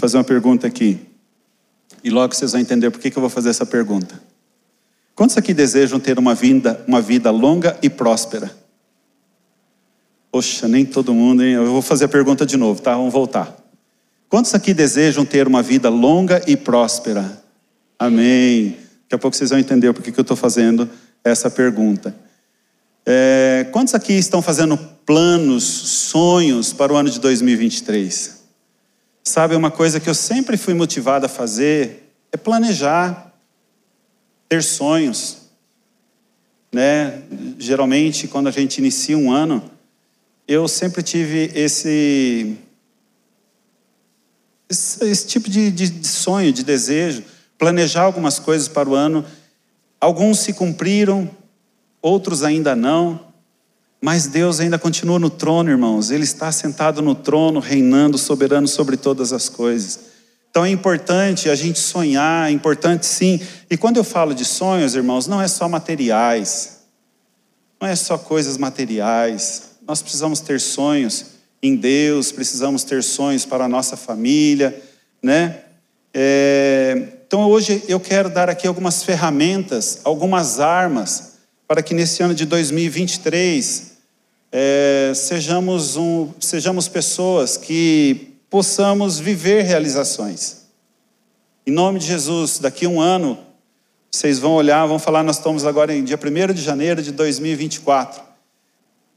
eu fazer uma pergunta aqui. E logo vocês vão entender por que, que eu vou fazer essa pergunta. Quantos aqui desejam ter uma vida, uma vida longa e próspera? Poxa, nem todo mundo, hein? Eu vou fazer a pergunta de novo, tá? Vamos voltar. Quantos aqui desejam ter uma vida longa e próspera? Amém. Daqui a pouco vocês vão entender por que, que eu estou fazendo essa pergunta. É, quantos aqui estão fazendo planos, sonhos para o ano de 2023? Sabe, uma coisa que eu sempre fui motivado a fazer é planejar, ter sonhos. Né? Geralmente, quando a gente inicia um ano, eu sempre tive esse, esse, esse tipo de, de, de sonho, de desejo, planejar algumas coisas para o ano. Alguns se cumpriram, outros ainda não. Mas Deus ainda continua no trono, irmãos. Ele está sentado no trono, reinando, soberano sobre todas as coisas. Então é importante a gente sonhar, é importante sim. E quando eu falo de sonhos, irmãos, não é só materiais, não é só coisas materiais. Nós precisamos ter sonhos em Deus, precisamos ter sonhos para a nossa família, né? É... Então hoje eu quero dar aqui algumas ferramentas, algumas armas, para que nesse ano de 2023 é, sejamos, um, sejamos pessoas que possamos viver realizações. Em nome de Jesus, daqui a um ano, vocês vão olhar, vão falar, nós estamos agora em dia 1 de janeiro de 2024.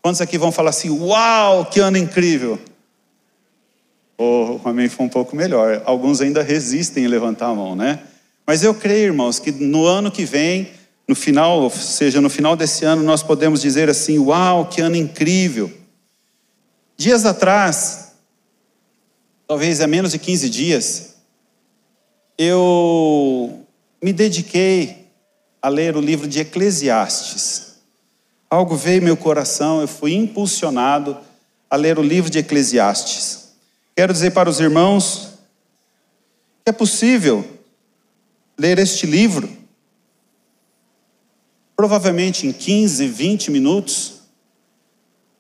Quantos aqui vão falar assim, uau, que ano incrível? O amém foi um pouco melhor. Alguns ainda resistem em levantar a mão, né? Mas eu creio, irmãos, que no ano que vem no final, ou seja, no final desse ano, nós podemos dizer assim: Uau, que ano incrível! Dias atrás, talvez há menos de 15 dias, eu me dediquei a ler o livro de Eclesiastes. Algo veio em meu coração, eu fui impulsionado a ler o livro de Eclesiastes. Quero dizer para os irmãos que é possível ler este livro Provavelmente em 15, 20 minutos,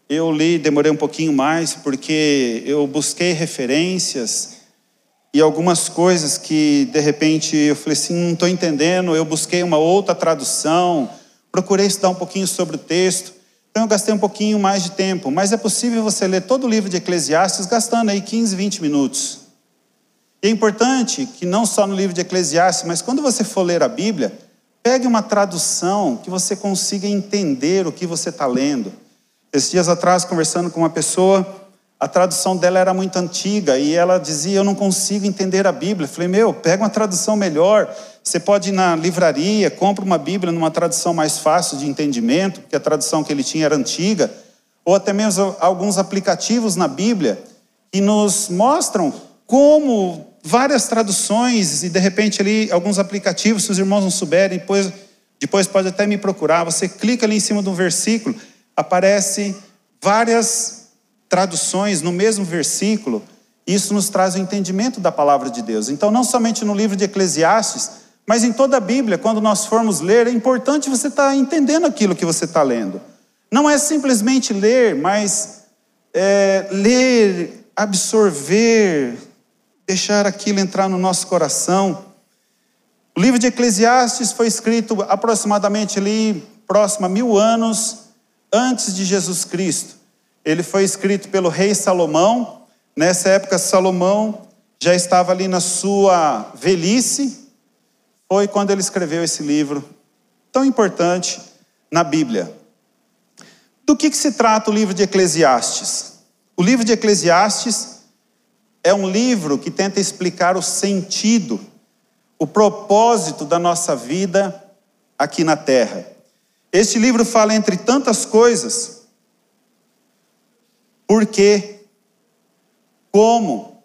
eu li, demorei um pouquinho mais, porque eu busquei referências e algumas coisas que de repente eu falei assim, não estou entendendo, eu busquei uma outra tradução, procurei estudar um pouquinho sobre o texto, então eu gastei um pouquinho mais de tempo, mas é possível você ler todo o livro de Eclesiastes gastando aí 15, 20 minutos. E é importante que não só no livro de Eclesiastes, mas quando você for ler a Bíblia, Pegue uma tradução que você consiga entender o que você está lendo. Esses dias atrás, conversando com uma pessoa, a tradução dela era muito antiga e ela dizia: Eu não consigo entender a Bíblia. Eu falei: Meu, pega uma tradução melhor. Você pode ir na livraria, compra uma Bíblia numa tradução mais fácil de entendimento, porque a tradução que ele tinha era antiga, ou até mesmo alguns aplicativos na Bíblia que nos mostram como várias traduções e de repente ali alguns aplicativos, se os irmãos não souberem, depois, depois pode até me procurar. Você clica ali em cima de um versículo, aparece várias traduções no mesmo versículo. Isso nos traz o entendimento da palavra de Deus. Então, não somente no livro de Eclesiastes, mas em toda a Bíblia, quando nós formos ler, é importante você estar tá entendendo aquilo que você está lendo. Não é simplesmente ler, mas é, ler, absorver, deixar aquilo entrar no nosso coração. O livro de Eclesiastes foi escrito aproximadamente ali, próximo a mil anos antes de Jesus Cristo. Ele foi escrito pelo rei Salomão. Nessa época, Salomão já estava ali na sua velhice. Foi quando ele escreveu esse livro tão importante na Bíblia. Do que, que se trata o livro de Eclesiastes? O livro de Eclesiastes é um livro que tenta explicar o sentido, o propósito da nossa vida aqui na terra. Este livro fala entre tantas coisas, porque, como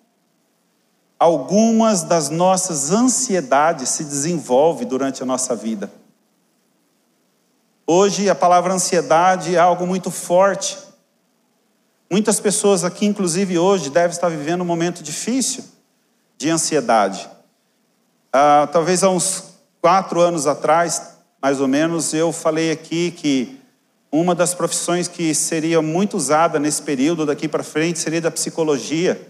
algumas das nossas ansiedades se desenvolvem durante a nossa vida. Hoje a palavra ansiedade é algo muito forte Muitas pessoas aqui, inclusive hoje, devem estar vivendo um momento difícil de ansiedade. Ah, talvez há uns quatro anos atrás, mais ou menos, eu falei aqui que uma das profissões que seria muito usada nesse período daqui para frente seria da psicologia.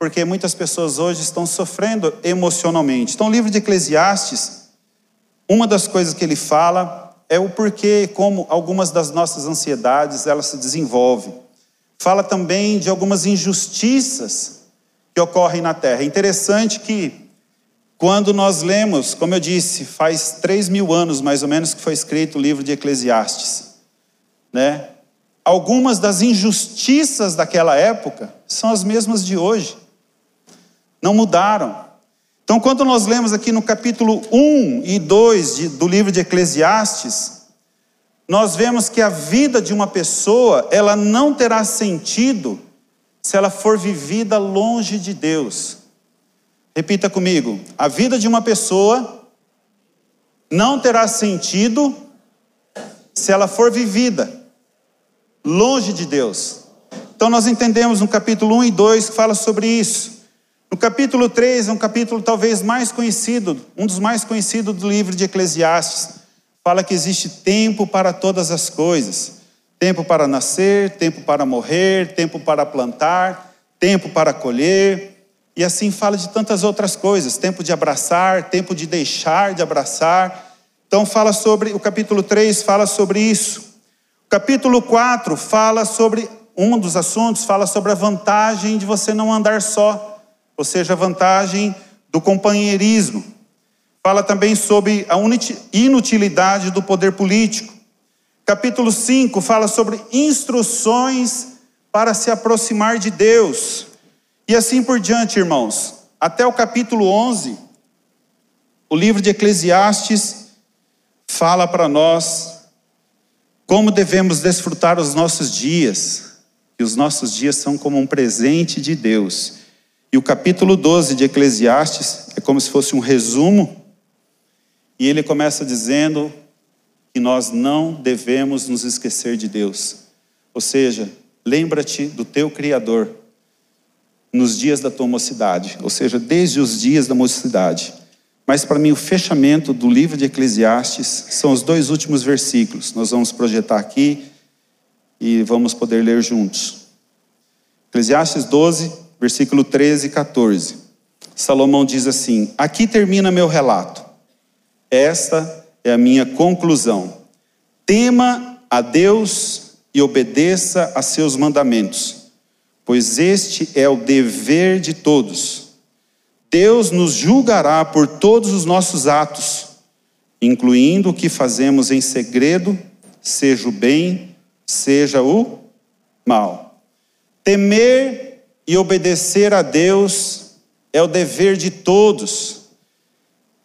porque muitas pessoas hoje estão sofrendo emocionalmente. Então, o livro de Eclesiastes, uma das coisas que ele fala é o porquê, como algumas das nossas ansiedades elas se desenvolvem. Fala também de algumas injustiças que ocorrem na terra. É interessante que quando nós lemos, como eu disse, faz três mil anos mais ou menos que foi escrito o livro de Eclesiastes, né? Algumas das injustiças daquela época são as mesmas de hoje, não mudaram. Então, quando nós lemos aqui no capítulo 1 e 2 de, do livro de Eclesiastes, nós vemos que a vida de uma pessoa, ela não terá sentido se ela for vivida longe de Deus. Repita comigo: a vida de uma pessoa não terá sentido se ela for vivida longe de Deus. Então nós entendemos no capítulo 1 e 2 que fala sobre isso. No capítulo 3 é um capítulo talvez mais conhecido, um dos mais conhecidos do livro de Eclesiastes. Fala que existe tempo para todas as coisas: tempo para nascer, tempo para morrer, tempo para plantar, tempo para colher, e assim fala de tantas outras coisas: tempo de abraçar, tempo de deixar de abraçar. Então fala sobre, o capítulo 3 fala sobre isso. O capítulo 4 fala sobre, um dos assuntos fala sobre a vantagem de você não andar só, ou seja, a vantagem do companheirismo. Fala também sobre a inutilidade do poder político. Capítulo 5 fala sobre instruções para se aproximar de Deus. E assim por diante, irmãos. Até o capítulo 11, o livro de Eclesiastes fala para nós como devemos desfrutar os nossos dias, que os nossos dias são como um presente de Deus. E o capítulo 12 de Eclesiastes é como se fosse um resumo, e ele começa dizendo que nós não devemos nos esquecer de Deus. Ou seja, lembra-te do teu Criador nos dias da tua mocidade, ou seja, desde os dias da mocidade. Mas para mim o fechamento do livro de Eclesiastes são os dois últimos versículos. Nós vamos projetar aqui e vamos poder ler juntos. Eclesiastes 12, versículo 13 e 14. Salomão diz assim: Aqui termina meu relato. Esta é a minha conclusão. Tema a Deus e obedeça a seus mandamentos pois este é o dever de todos. Deus nos julgará por todos os nossos atos, incluindo o que fazemos em segredo, seja o bem, seja o mal. Temer e obedecer a Deus é o dever de todos,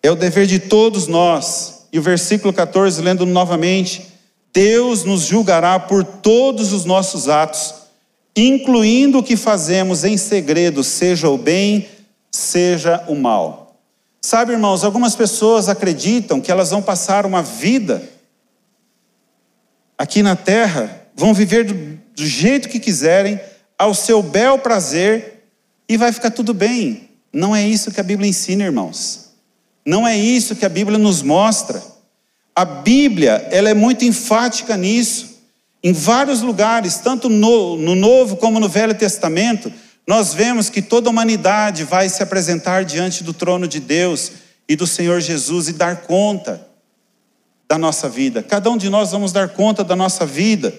é o dever de todos nós. E o versículo 14, lendo novamente: Deus nos julgará por todos os nossos atos incluindo o que fazemos em segredo, seja o bem, seja o mal. Sabe, irmãos, algumas pessoas acreditam que elas vão passar uma vida aqui na terra, vão viver do, do jeito que quiserem, ao seu bel prazer, e vai ficar tudo bem. Não é isso que a Bíblia ensina, irmãos. Não é isso que a Bíblia nos mostra. A Bíblia, ela é muito enfática nisso. Em vários lugares, tanto no, no Novo como no Velho Testamento, nós vemos que toda a humanidade vai se apresentar diante do trono de Deus e do Senhor Jesus e dar conta da nossa vida. Cada um de nós vamos dar conta da nossa vida.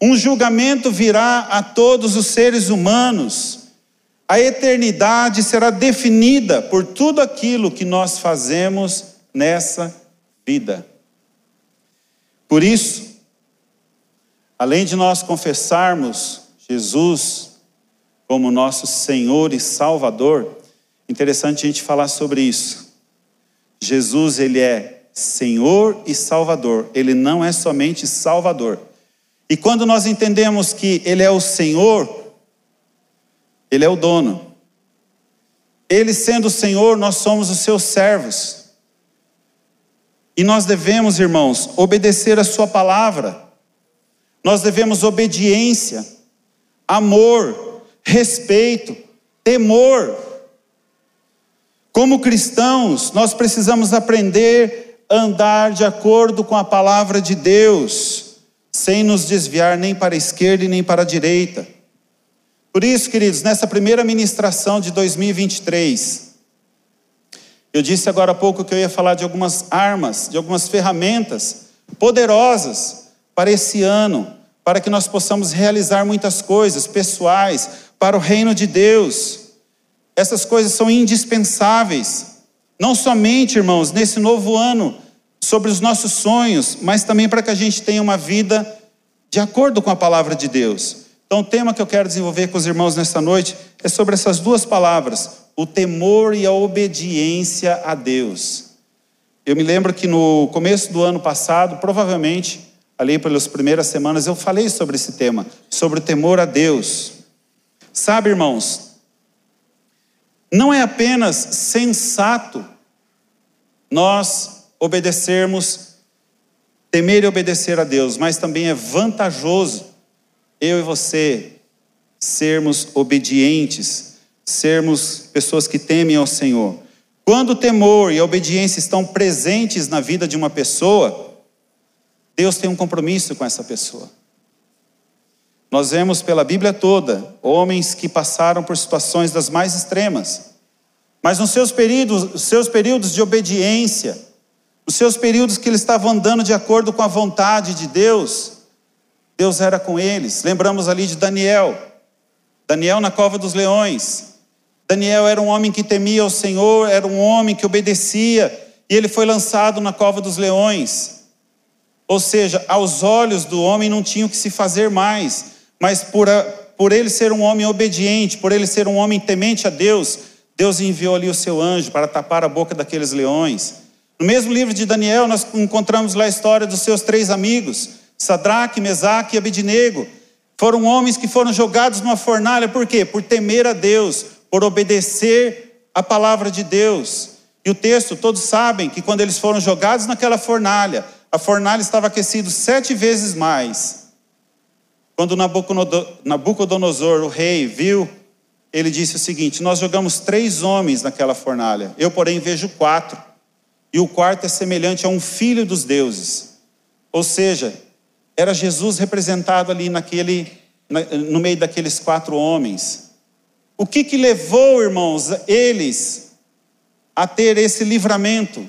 Um julgamento virá a todos os seres humanos. A eternidade será definida por tudo aquilo que nós fazemos nessa vida. Por isso, Além de nós confessarmos Jesus como nosso Senhor e Salvador, interessante a gente falar sobre isso. Jesus, ele é Senhor e Salvador, ele não é somente Salvador. E quando nós entendemos que ele é o Senhor, ele é o dono. Ele sendo o Senhor, nós somos os seus servos. E nós devemos, irmãos, obedecer a sua palavra. Nós devemos obediência, amor, respeito, temor. Como cristãos, nós precisamos aprender a andar de acordo com a palavra de Deus, sem nos desviar nem para a esquerda e nem para a direita. Por isso, queridos, nessa primeira ministração de 2023, eu disse agora há pouco que eu ia falar de algumas armas, de algumas ferramentas poderosas para esse ano, para que nós possamos realizar muitas coisas pessoais para o reino de Deus. Essas coisas são indispensáveis, não somente, irmãos, nesse novo ano, sobre os nossos sonhos, mas também para que a gente tenha uma vida de acordo com a palavra de Deus. Então, o tema que eu quero desenvolver com os irmãos nesta noite é sobre essas duas palavras: o temor e a obediência a Deus. Eu me lembro que no começo do ano passado, provavelmente, ali pelas primeiras semanas, eu falei sobre esse tema, sobre o temor a Deus. Sabe, irmãos, não é apenas sensato nós obedecermos, temer e obedecer a Deus, mas também é vantajoso eu e você sermos obedientes, sermos pessoas que temem ao Senhor. Quando o temor e a obediência estão presentes na vida de uma pessoa, Deus tem um compromisso com essa pessoa. Nós vemos pela Bíblia toda homens que passaram por situações das mais extremas, mas nos seus períodos, seus períodos de obediência, nos seus períodos que eles estavam andando de acordo com a vontade de Deus, Deus era com eles. Lembramos ali de Daniel. Daniel na cova dos leões. Daniel era um homem que temia o Senhor, era um homem que obedecia, e ele foi lançado na cova dos leões. Ou seja, aos olhos do homem não tinha o que se fazer mais, mas por, a, por ele ser um homem obediente, por ele ser um homem temente a Deus, Deus enviou ali o seu anjo para tapar a boca daqueles leões. No mesmo livro de Daniel, nós encontramos lá a história dos seus três amigos, Sadraque, Mesaque e Abidnego foram homens que foram jogados numa fornalha, por quê? Por temer a Deus, por obedecer a palavra de Deus. E o texto, todos sabem que quando eles foram jogados naquela fornalha, a fornalha estava aquecida sete vezes mais. Quando Nabucodonosor, o rei, viu, ele disse o seguinte: Nós jogamos três homens naquela fornalha, eu, porém, vejo quatro, e o quarto é semelhante a um filho dos deuses. Ou seja, era Jesus representado ali naquele, no meio daqueles quatro homens. O que que levou, irmãos, eles a ter esse livramento?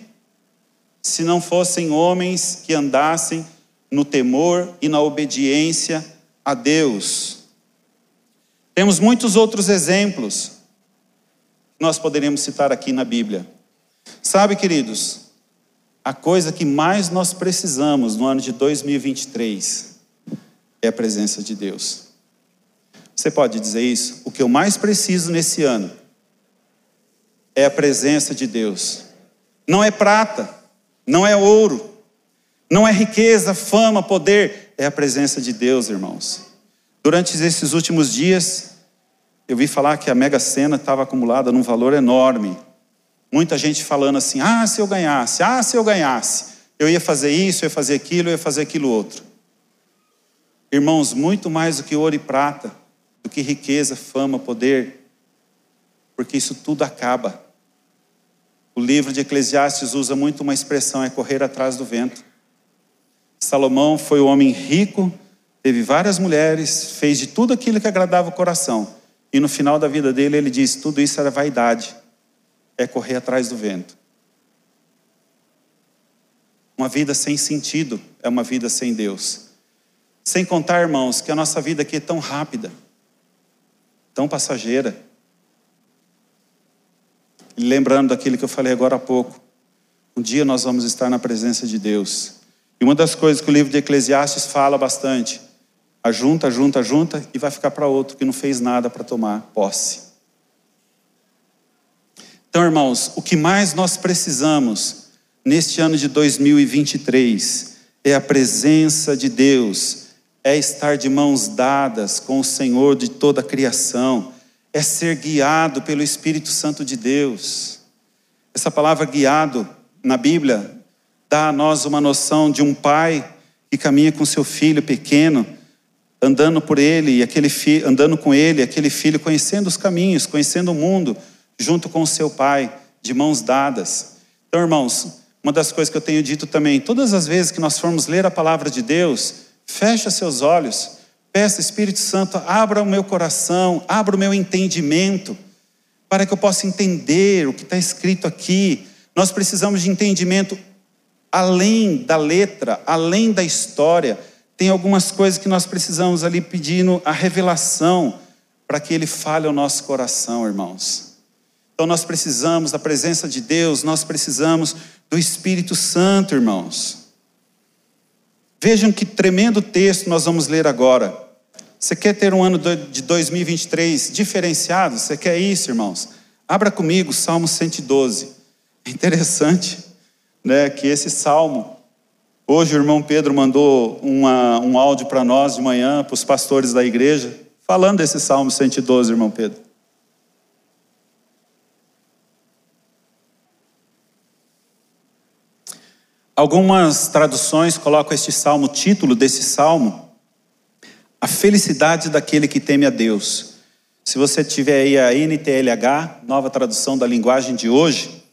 Se não fossem homens que andassem no temor e na obediência a Deus. Temos muitos outros exemplos que nós poderíamos citar aqui na Bíblia. Sabe, queridos, a coisa que mais nós precisamos no ano de 2023 é a presença de Deus. Você pode dizer isso? O que eu mais preciso nesse ano é a presença de Deus. Não é prata, não é ouro, não é riqueza, fama, poder, é a presença de Deus, irmãos. Durante esses últimos dias, eu vi falar que a Mega Sena estava acumulada num valor enorme. Muita gente falando assim: ah, se eu ganhasse, ah, se eu ganhasse, eu ia fazer isso, eu ia fazer aquilo, eu ia fazer aquilo outro. Irmãos, muito mais do que ouro e prata, do que riqueza, fama, poder, porque isso tudo acaba. O livro de Eclesiastes usa muito uma expressão: é correr atrás do vento. Salomão foi o homem rico, teve várias mulheres, fez de tudo aquilo que agradava o coração. E no final da vida dele, ele diz: tudo isso era vaidade é correr atrás do vento. Uma vida sem sentido é uma vida sem Deus. Sem contar, irmãos, que a nossa vida aqui é tão rápida, tão passageira. E lembrando daquilo que eu falei agora há pouco, um dia nós vamos estar na presença de Deus. E uma das coisas que o livro de Eclesiastes fala bastante, ajunta, junta, junta e vai ficar para outro que não fez nada para tomar posse. Então, irmãos, o que mais nós precisamos neste ano de 2023 é a presença de Deus, é estar de mãos dadas com o Senhor de toda a criação, é ser guiado pelo Espírito Santo de Deus. Essa palavra guiado na Bíblia dá a nós uma noção de um pai que caminha com seu filho pequeno, andando por ele e aquele andando com ele, aquele filho conhecendo os caminhos, conhecendo o mundo, junto com o seu pai, de mãos dadas. Então, irmãos, uma das coisas que eu tenho dito também, todas as vezes que nós formos ler a palavra de Deus, fecha seus olhos, Peça, Espírito Santo, abra o meu coração, abra o meu entendimento, para que eu possa entender o que está escrito aqui. Nós precisamos de entendimento além da letra, além da história. Tem algumas coisas que nós precisamos ali pedindo a revelação para que Ele fale ao nosso coração, irmãos. Então nós precisamos da presença de Deus, nós precisamos do Espírito Santo, irmãos. Vejam que tremendo texto nós vamos ler agora. Você quer ter um ano de 2023 diferenciado? Você quer isso, irmãos? Abra comigo Salmo 112. É interessante né, que esse salmo, hoje o irmão Pedro mandou uma, um áudio para nós de manhã, para os pastores da igreja, falando desse Salmo 112, irmão Pedro. Algumas traduções colocam este salmo, o título desse salmo, a felicidade daquele que teme a Deus. Se você tiver aí a NTLH, nova tradução da linguagem de hoje,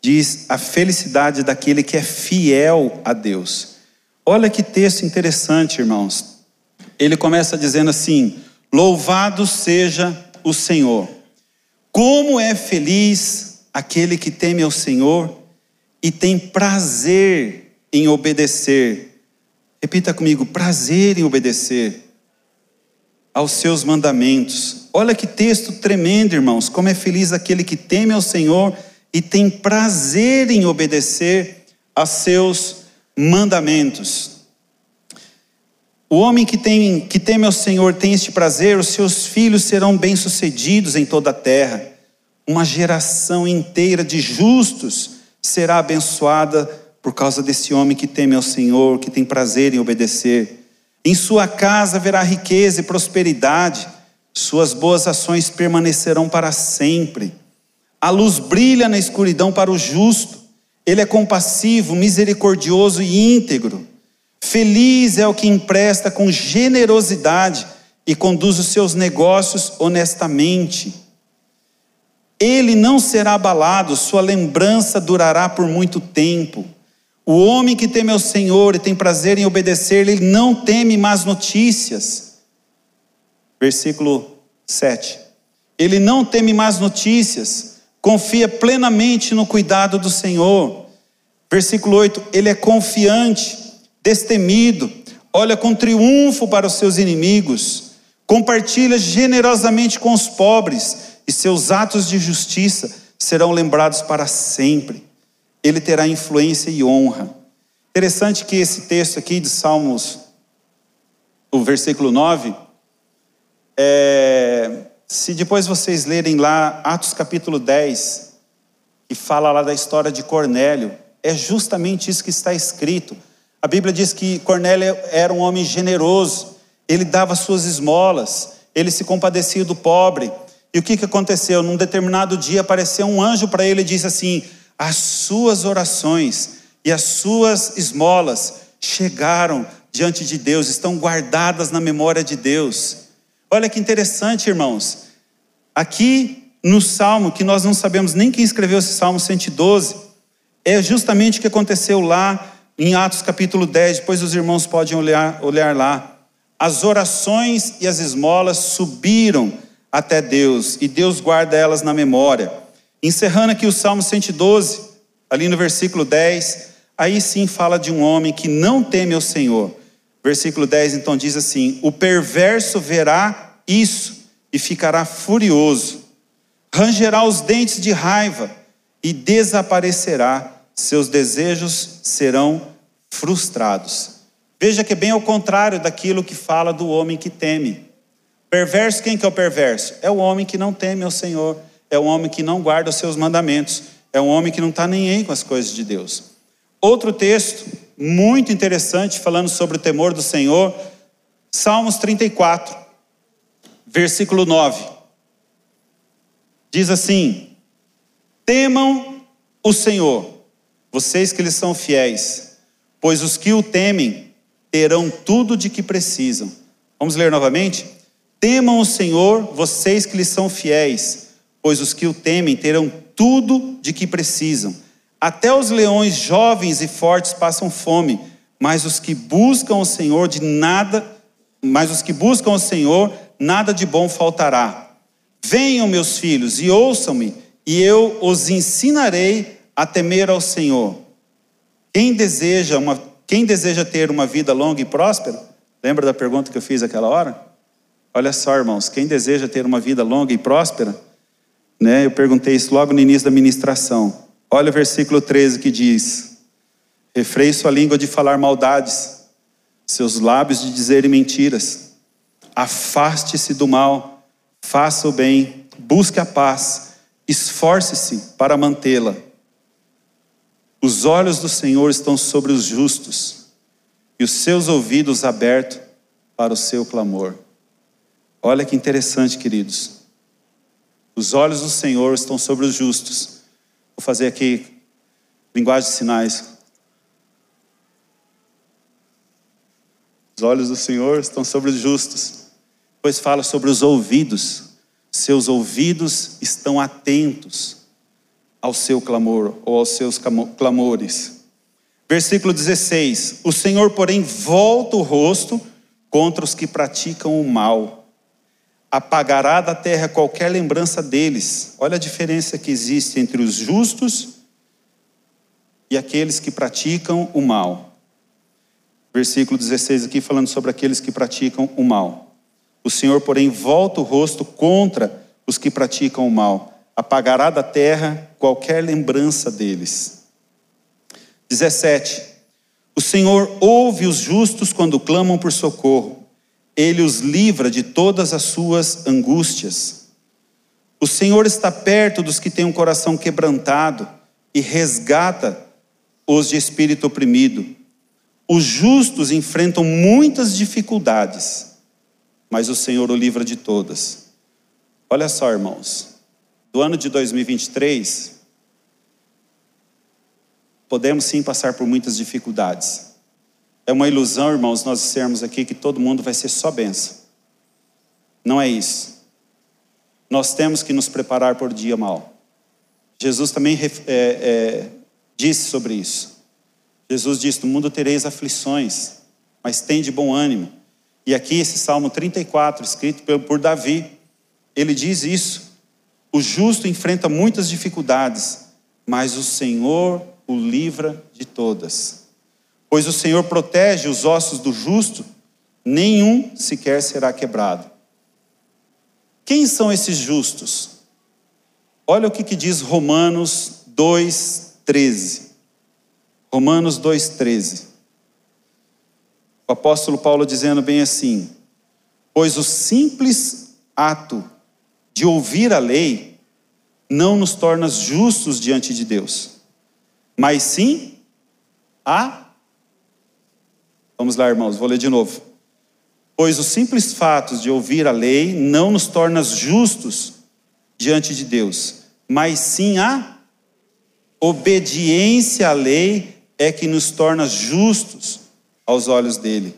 diz a felicidade daquele que é fiel a Deus. Olha que texto interessante, irmãos. Ele começa dizendo assim: Louvado seja o Senhor. Como é feliz aquele que teme ao Senhor e tem prazer em obedecer. Repita comigo: prazer em obedecer aos seus mandamentos. Olha que texto tremendo, irmãos. Como é feliz aquele que teme ao Senhor e tem prazer em obedecer a seus mandamentos. O homem que, tem, que teme ao Senhor tem este prazer, os seus filhos serão bem-sucedidos em toda a terra. Uma geração inteira de justos será abençoada por causa desse homem que teme ao Senhor, que tem prazer em obedecer. Em sua casa haverá riqueza e prosperidade, suas boas ações permanecerão para sempre. A luz brilha na escuridão para o justo, ele é compassivo, misericordioso e íntegro. Feliz é o que empresta com generosidade e conduz os seus negócios honestamente. Ele não será abalado, sua lembrança durará por muito tempo. O homem que teme ao Senhor e tem prazer em obedecer, ele não teme más notícias. Versículo 7. Ele não teme más notícias, confia plenamente no cuidado do Senhor. Versículo 8. Ele é confiante, destemido, olha com triunfo para os seus inimigos, compartilha generosamente com os pobres e seus atos de justiça serão lembrados para sempre. Ele terá influência e honra. Interessante que esse texto aqui de Salmos, o versículo 9, é, se depois vocês lerem lá Atos capítulo 10, que fala lá da história de Cornélio, é justamente isso que está escrito. A Bíblia diz que Cornélio era um homem generoso, ele dava suas esmolas, ele se compadecia do pobre, e o que, que aconteceu? Num determinado dia apareceu um anjo para ele e disse assim: As suas orações e as suas esmolas chegaram diante de Deus, estão guardadas na memória de Deus. Olha que interessante, irmãos. Aqui no salmo, que nós não sabemos nem quem escreveu esse salmo 112, é justamente o que aconteceu lá em Atos capítulo 10. Depois os irmãos podem olhar, olhar lá. As orações e as esmolas subiram até Deus, e Deus guarda elas na memória. Encerrando aqui o Salmo 112, ali no versículo 10, aí sim fala de um homem que não teme ao Senhor. Versículo 10 então diz assim: O perverso verá isso e ficará furioso, rangerá os dentes de raiva e desaparecerá, seus desejos serão frustrados. Veja que é bem ao contrário daquilo que fala do homem que teme. Perverso, quem que é o perverso? É o homem que não teme ao Senhor, é o homem que não guarda os seus mandamentos, é um homem que não está nem aí com as coisas de Deus. Outro texto muito interessante, falando sobre o temor do Senhor, Salmos 34, versículo 9. Diz assim: Temam o Senhor, vocês que lhes são fiéis, pois os que o temem terão tudo de que precisam. Vamos ler novamente? Temam o Senhor, vocês que lhe são fiéis, pois os que o temem terão tudo de que precisam. Até os leões jovens e fortes passam fome, mas os que buscam o Senhor de nada, mas os que buscam o Senhor, nada de bom faltará. Venham, meus filhos, e ouçam-me, e eu os ensinarei a temer ao Senhor. Quem deseja, uma, quem deseja ter uma vida longa e próspera? Lembra da pergunta que eu fiz aquela hora? Olha só, irmãos, quem deseja ter uma vida longa e próspera? Né? Eu perguntei isso logo no início da ministração. Olha o versículo 13 que diz: Refreie sua língua de falar maldades, seus lábios de dizerem mentiras. Afaste-se do mal, faça o bem, busque a paz, esforce-se para mantê-la. Os olhos do Senhor estão sobre os justos e os seus ouvidos abertos para o seu clamor. Olha que interessante, queridos. Os olhos do Senhor estão sobre os justos. Vou fazer aqui linguagem de sinais. Os olhos do Senhor estão sobre os justos. Depois fala sobre os ouvidos. Seus ouvidos estão atentos ao seu clamor ou aos seus clamores. Versículo 16: O Senhor, porém, volta o rosto contra os que praticam o mal, apagará da terra qualquer lembrança deles. Olha a diferença que existe entre os justos e aqueles que praticam o mal. Versículo 16 aqui falando sobre aqueles que praticam o mal. O Senhor, porém, volta o rosto contra os que praticam o mal apagará da terra qualquer lembrança deles. 17. O Senhor ouve os justos quando clamam por socorro, ele os livra de todas as suas angústias. O Senhor está perto dos que têm um coração quebrantado e resgata os de espírito oprimido. Os justos enfrentam muitas dificuldades, mas o Senhor o livra de todas. Olha só, irmãos do ano de 2023, podemos sim passar por muitas dificuldades. É uma ilusão, irmãos, nós dissermos aqui que todo mundo vai ser só benção. Não é isso. Nós temos que nos preparar por dia mal. Jesus também é, é, disse sobre isso. Jesus disse: No mundo tereis aflições, mas tem de bom ânimo. E aqui, esse Salmo 34, escrito por Davi, ele diz isso. O justo enfrenta muitas dificuldades, mas o Senhor o livra de todas. Pois o Senhor protege os ossos do justo, nenhum sequer será quebrado. Quem são esses justos? Olha o que, que diz Romanos 2,13. Romanos 2,13. O apóstolo Paulo dizendo bem assim: Pois o simples ato de ouvir a lei não nos torna justos diante de Deus, mas sim a. Vamos lá, irmãos, vou ler de novo. Pois os simples fatos de ouvir a lei não nos torna justos diante de Deus, mas sim a obediência à lei é que nos torna justos aos olhos dele.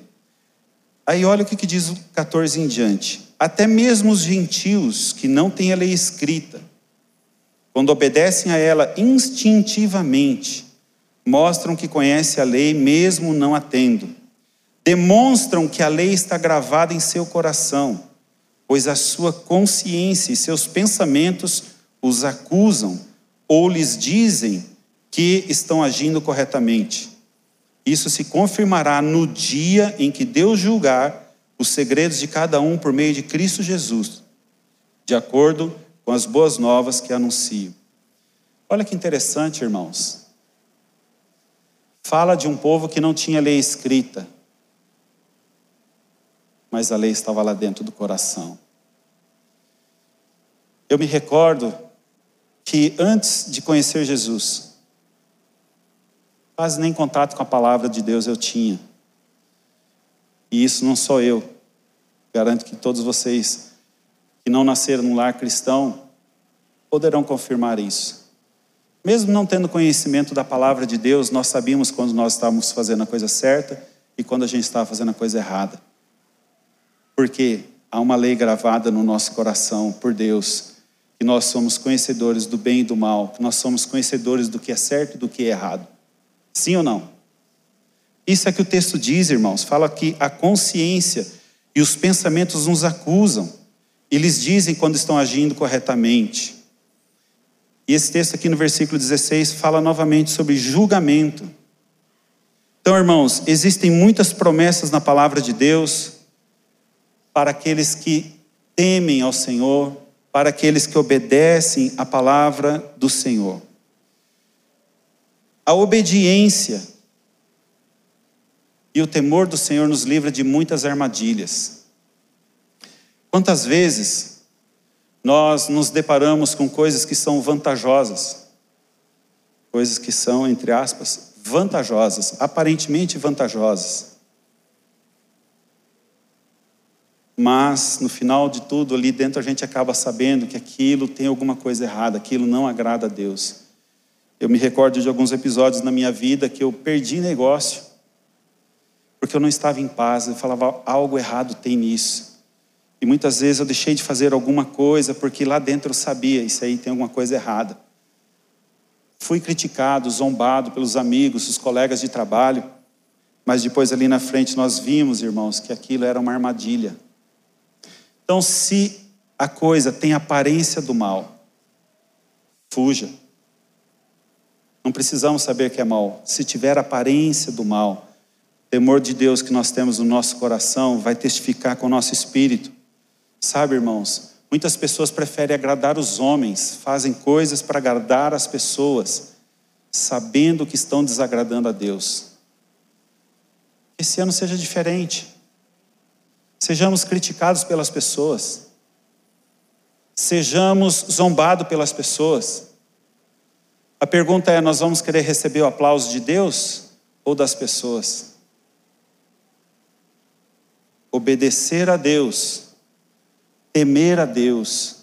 Aí olha o que diz o 14 em diante até mesmo os gentios que não têm a lei escrita, quando obedecem a ela instintivamente, mostram que conhecem a lei mesmo não a tendo. Demonstram que a lei está gravada em seu coração, pois a sua consciência e seus pensamentos os acusam ou lhes dizem que estão agindo corretamente. Isso se confirmará no dia em que Deus julgar os segredos de cada um por meio de Cristo Jesus, de acordo com as boas novas que anuncio. Olha que interessante, irmãos. Fala de um povo que não tinha lei escrita, mas a lei estava lá dentro do coração. Eu me recordo que antes de conhecer Jesus, quase nem contato com a palavra de Deus eu tinha. E isso não sou eu. Garanto que todos vocês que não nasceram num lar cristão poderão confirmar isso. Mesmo não tendo conhecimento da palavra de Deus, nós sabíamos quando nós estávamos fazendo a coisa certa e quando a gente estava fazendo a coisa errada. Porque há uma lei gravada no nosso coração por Deus, que nós somos conhecedores do bem e do mal, que nós somos conhecedores do que é certo e do que é errado. Sim ou não? Isso é que o texto diz, irmãos. Fala que a consciência e os pensamentos nos acusam. Eles dizem quando estão agindo corretamente. E esse texto aqui no versículo 16 fala novamente sobre julgamento. Então, irmãos, existem muitas promessas na palavra de Deus para aqueles que temem ao Senhor, para aqueles que obedecem à palavra do Senhor. A obediência e o temor do Senhor nos livra de muitas armadilhas. Quantas vezes nós nos deparamos com coisas que são vantajosas, coisas que são, entre aspas, vantajosas, aparentemente vantajosas. Mas no final de tudo, ali dentro a gente acaba sabendo que aquilo tem alguma coisa errada, aquilo não agrada a Deus. Eu me recordo de alguns episódios na minha vida que eu perdi negócio, porque eu não estava em paz, eu falava, algo errado tem nisso. E muitas vezes eu deixei de fazer alguma coisa, porque lá dentro eu sabia, isso aí tem alguma coisa errada. Fui criticado, zombado pelos amigos, os colegas de trabalho, mas depois ali na frente nós vimos, irmãos, que aquilo era uma armadilha. Então, se a coisa tem aparência do mal, fuja. Não precisamos saber que é mal. Se tiver aparência do mal, o temor de Deus que nós temos no nosso coração vai testificar com o nosso espírito. Sabe, irmãos, muitas pessoas preferem agradar os homens, fazem coisas para agradar as pessoas, sabendo que estão desagradando a Deus. Esse ano seja diferente. Sejamos criticados pelas pessoas. Sejamos zombados pelas pessoas. A pergunta é: nós vamos querer receber o aplauso de Deus ou das pessoas? Obedecer a Deus, temer a Deus,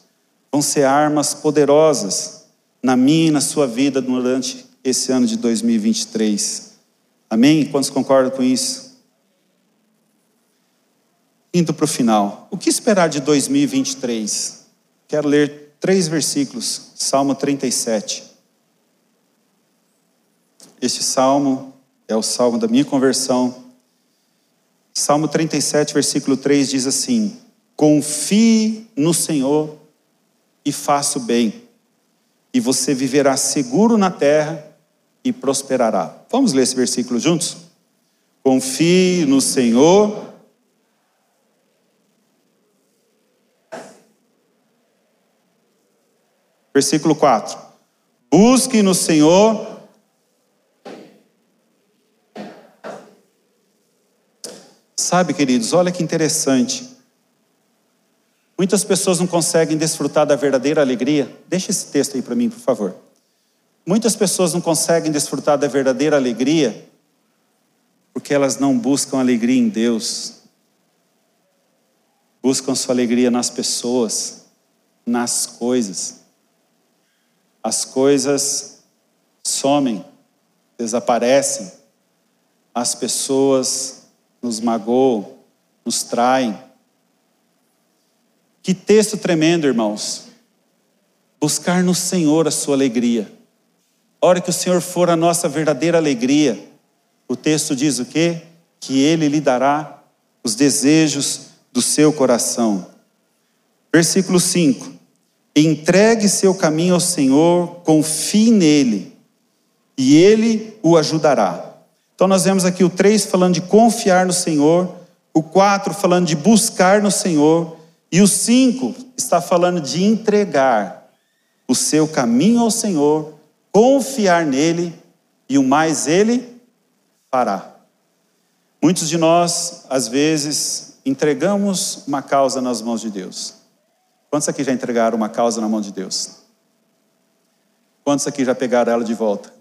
vão ser armas poderosas na minha e na sua vida durante esse ano de 2023. Amém? Quantos concordam com isso? Indo para o final. O que esperar de 2023? Quero ler três versículos. Salmo 37. Este salmo é o salmo da minha conversão. Salmo 37, versículo 3 diz assim: Confie no Senhor e faça o bem, e você viverá seguro na terra e prosperará. Vamos ler esse versículo juntos? Confie no Senhor. Versículo 4. Busque no Senhor Sabe, queridos, olha que interessante. Muitas pessoas não conseguem desfrutar da verdadeira alegria. Deixa esse texto aí para mim, por favor. Muitas pessoas não conseguem desfrutar da verdadeira alegria porque elas não buscam alegria em Deus. Buscam sua alegria nas pessoas, nas coisas. As coisas somem, desaparecem. As pessoas nos magoam, nos traem. Que texto tremendo, irmãos. Buscar no Senhor a sua alegria. A hora que o Senhor for a nossa verdadeira alegria, o texto diz o quê? Que Ele lhe dará os desejos do seu coração. Versículo 5: Entregue seu caminho ao Senhor, confie nele, e Ele o ajudará. Então nós vemos aqui o 3 falando de confiar no Senhor, o 4 falando de buscar no Senhor, e o 5 está falando de entregar o seu caminho ao Senhor, confiar nele, e o mais ele fará. Muitos de nós, às vezes, entregamos uma causa nas mãos de Deus. Quantos aqui já entregaram uma causa na mão de Deus? Quantos aqui já pegaram ela de volta?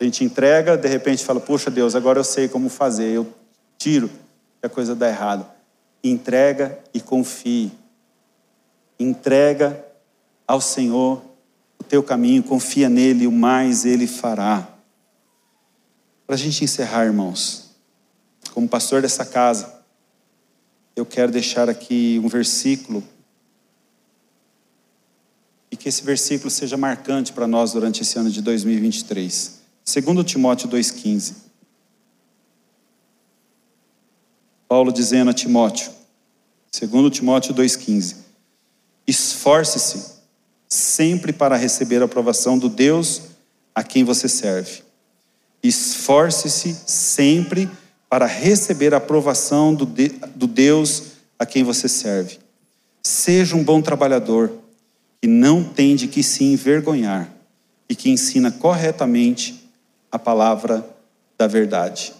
A gente entrega, de repente fala, puxa Deus, agora eu sei como fazer, eu tiro que a coisa dá errado. Entrega e confie. Entrega ao Senhor o teu caminho, confia nele, o mais ele fará. Para a gente encerrar, irmãos, como pastor dessa casa, eu quero deixar aqui um versículo e que esse versículo seja marcante para nós durante esse ano de 2023. Segundo Timóteo 2,15. O Paulo dizendo a Timóteo, segundo Timóteo 2,15, esforce-se sempre para receber a aprovação do Deus a quem você serve. Esforce-se sempre para receber a aprovação do, de, do Deus a quem você serve. Seja um bom trabalhador, que não tem de que se envergonhar e que ensina corretamente a palavra da verdade.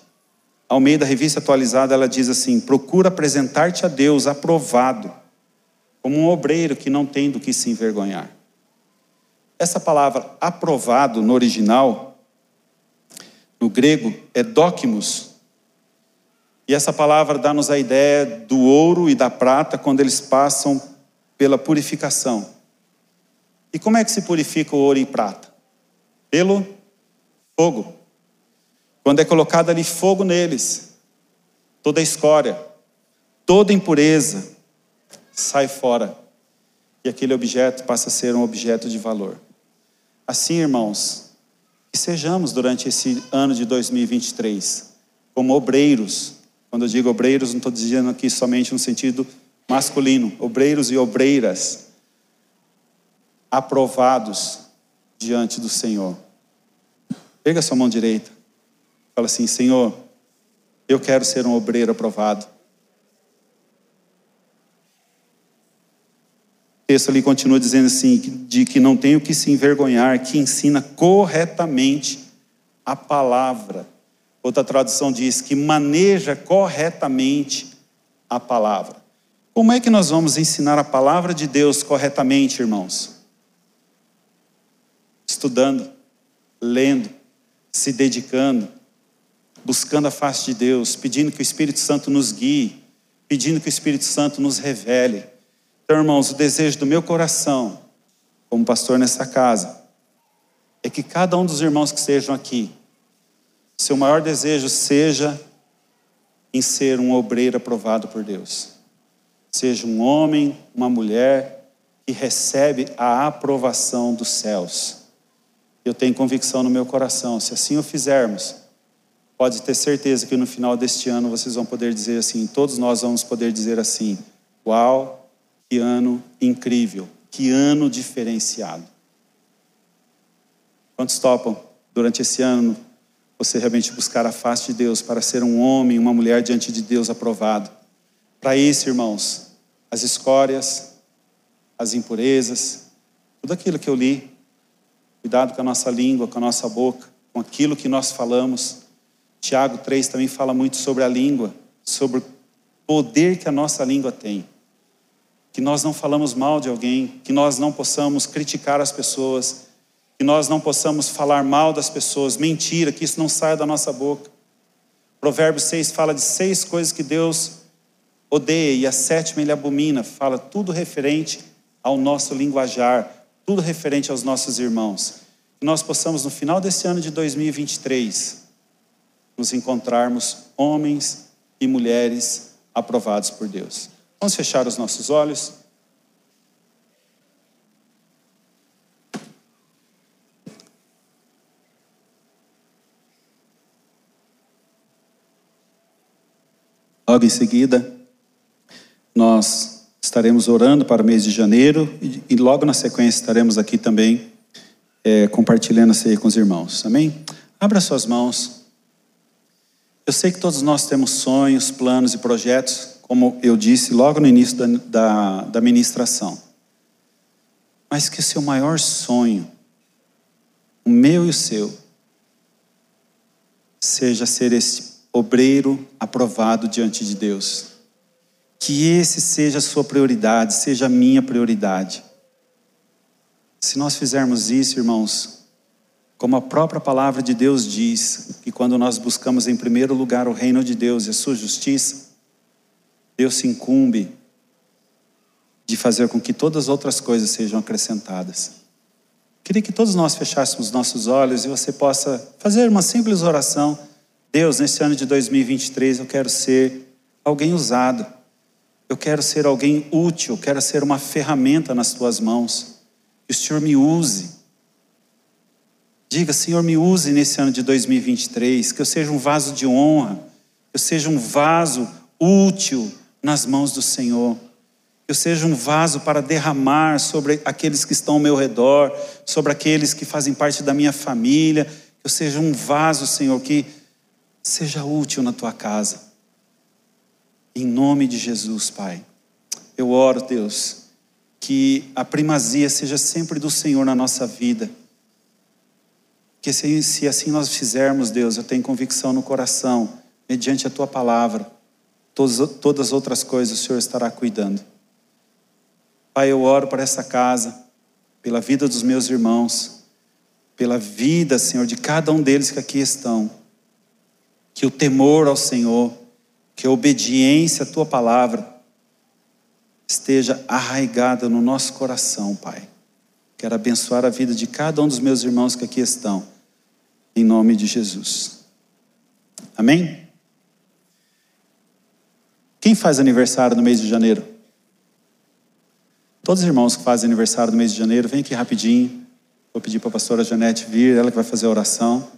Ao meio da revista atualizada, ela diz assim: procura apresentar-te a Deus aprovado, como um obreiro que não tem do que se envergonhar. Essa palavra aprovado no original, no grego, é dokimos. E essa palavra dá-nos a ideia do ouro e da prata quando eles passam pela purificação. E como é que se purifica o ouro e prata? Pelo fogo. Quando é colocado ali fogo neles, toda escória, toda impureza sai fora. E aquele objeto passa a ser um objeto de valor. Assim, irmãos, que sejamos durante esse ano de 2023 como obreiros. Quando eu digo obreiros, não estou dizendo aqui somente no sentido masculino, obreiros e obreiras aprovados diante do Senhor. Pega sua mão direita. Fala assim: Senhor, eu quero ser um obreiro aprovado. O texto ali continua dizendo assim: de que não tenho que se envergonhar, que ensina corretamente a palavra. Outra tradução diz que maneja corretamente a palavra. Como é que nós vamos ensinar a palavra de Deus corretamente, irmãos? Estudando, lendo, se dedicando, buscando a face de Deus, pedindo que o Espírito Santo nos guie, pedindo que o Espírito Santo nos revele. Então, irmãos, o desejo do meu coração, como pastor nessa casa, é que cada um dos irmãos que estejam aqui, seu maior desejo seja em ser um obreiro aprovado por Deus. Seja um homem, uma mulher que recebe a aprovação dos céus. Eu tenho convicção no meu coração, se assim o fizermos, pode ter certeza que no final deste ano vocês vão poder dizer assim, todos nós vamos poder dizer assim: Uau, que ano incrível, que ano diferenciado. Quantos topam durante esse ano você realmente buscar a face de Deus para ser um homem, uma mulher diante de Deus aprovado? Para isso, irmãos, as escórias, as impurezas, tudo aquilo que eu li, cuidado com a nossa língua, com a nossa boca, com aquilo que nós falamos. Tiago 3 também fala muito sobre a língua, sobre o poder que a nossa língua tem que nós não falamos mal de alguém, que nós não possamos criticar as pessoas, que nós não possamos falar mal das pessoas, mentira, que isso não saia da nossa boca. Provérbios 6 fala de seis coisas que Deus odeia e a sétima ele abomina, fala tudo referente ao nosso linguajar, tudo referente aos nossos irmãos. Que nós possamos, no final desse ano de 2023, nos encontrarmos homens e mulheres aprovados por Deus. Vamos fechar os nossos olhos. Logo em seguida, nós estaremos orando para o mês de janeiro e, logo na sequência estaremos aqui também é, compartilhando a ceia com os irmãos. Amém? Abra suas mãos. Eu sei que todos nós temos sonhos, planos e projetos como eu disse logo no início da, da, da ministração. Mas que o seu maior sonho, o meu e o seu, seja ser esse obreiro aprovado diante de Deus. Que esse seja a sua prioridade, seja a minha prioridade. Se nós fizermos isso, irmãos, como a própria palavra de Deus diz, que quando nós buscamos em primeiro lugar o reino de Deus e a sua justiça, Deus se incumbe de fazer com que todas as outras coisas sejam acrescentadas. Queria que todos nós fechássemos nossos olhos e você possa fazer uma simples oração. Deus, nesse ano de 2023, eu quero ser alguém usado. Eu quero ser alguém útil, quero ser uma ferramenta nas tuas mãos. Que o Senhor me use. Diga, Senhor, me use nesse ano de 2023, que eu seja um vaso de honra, que eu seja um vaso útil nas mãos do Senhor. Que eu seja um vaso para derramar sobre aqueles que estão ao meu redor, sobre aqueles que fazem parte da minha família. Que eu seja um vaso, Senhor, que seja útil na tua casa. Em nome de Jesus, Pai. Eu oro, Deus, que a primazia seja sempre do Senhor na nossa vida. Que se, se assim nós fizermos, Deus, eu tenho convicção no coração, mediante a tua palavra, todas, todas as outras coisas o Senhor estará cuidando. Pai, eu oro por essa casa, pela vida dos meus irmãos, pela vida, Senhor, de cada um deles que aqui estão. Que o temor ao Senhor, que a obediência à tua palavra esteja arraigada no nosso coração, Pai. Quero abençoar a vida de cada um dos meus irmãos que aqui estão, em nome de Jesus. Amém? Quem faz aniversário no mês de janeiro? Todos os irmãos que fazem aniversário no mês de janeiro, vem aqui rapidinho. Vou pedir para a pastora Janete vir, ela que vai fazer a oração.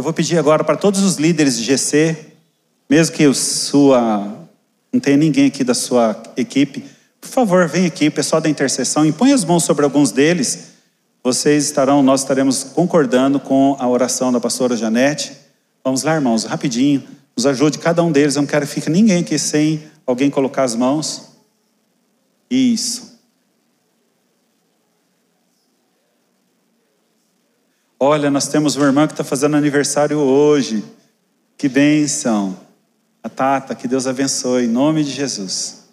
Eu vou pedir agora para todos os líderes de GC, mesmo que o sua não tenha ninguém aqui da sua equipe, por favor, vem aqui, pessoal da intercessão, e põe as mãos sobre alguns deles. Vocês estarão, nós estaremos concordando com a oração da pastora Janete. Vamos lá, irmãos, rapidinho. Nos ajude cada um deles. Eu não quero que fique ninguém aqui sem alguém colocar as mãos. Isso. Olha, nós temos uma irmã que está fazendo aniversário hoje. Que bênção. A Tata, que Deus abençoe, em nome de Jesus.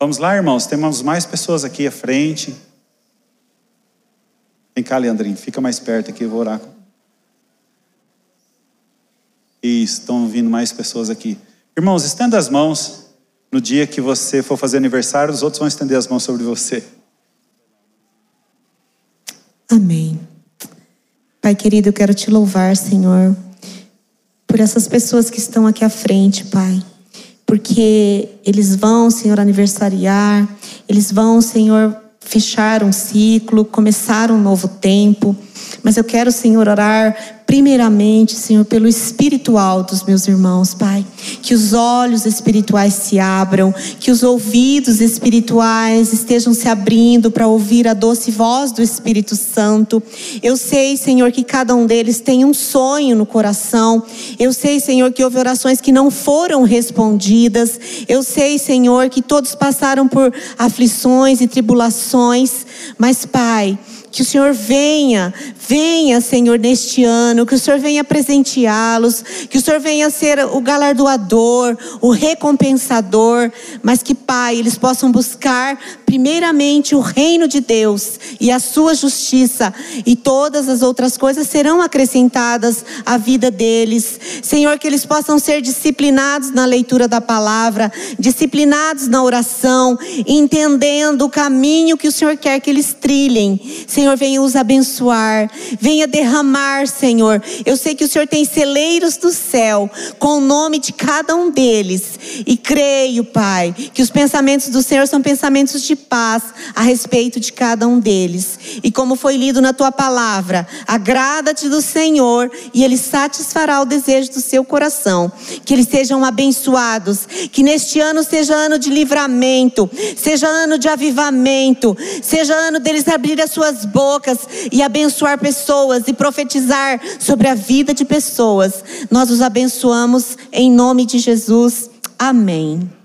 Vamos lá, irmãos, temos mais pessoas aqui à frente. Vem cá, Leandrinho, fica mais perto aqui, eu vou orar. Isso, estão vindo mais pessoas aqui. Irmãos, estenda as mãos. No dia que você for fazer aniversário, os outros vão estender as mãos sobre você. Amém. Pai querido, eu quero te louvar, Senhor, por essas pessoas que estão aqui à frente, Pai porque eles vão, Senhor, aniversariar, eles vão, Senhor, fechar um ciclo, começar um novo tempo. Mas eu quero, Senhor, orar primeiramente, Senhor, pelo espiritual dos meus irmãos, Pai. Que os olhos espirituais se abram, que os ouvidos espirituais estejam se abrindo para ouvir a doce voz do Espírito Santo. Eu sei, Senhor, que cada um deles tem um sonho no coração. Eu sei, Senhor, que houve orações que não foram respondidas. Eu sei, Senhor, que todos passaram por aflições e tribulações. Mas, Pai, que o Senhor venha, venha, Senhor, neste ano, que o Senhor venha presenteá-los, que o Senhor venha ser o galardoador, o recompensador, mas que, Pai, eles possam buscar primeiramente o reino de Deus e a sua justiça, e todas as outras coisas serão acrescentadas à vida deles. Senhor, que eles possam ser disciplinados na leitura da palavra, disciplinados na oração, entendendo o caminho que o Senhor quer que eles trilhem. Senhor, venha os abençoar, venha derramar, Senhor. Eu sei que o Senhor tem celeiros do céu com o nome de cada um deles, e creio, Pai, que os pensamentos do Senhor são pensamentos de paz a respeito de cada um deles. E como foi lido na tua palavra, agrada-te do Senhor e ele satisfará o desejo do seu coração. Que eles sejam abençoados, que neste ano seja ano de livramento, seja ano de avivamento, seja ano deles abrir as suas bocas e abençoar pessoas e profetizar sobre a vida de pessoas. Nós os abençoamos em nome de Jesus. Amém.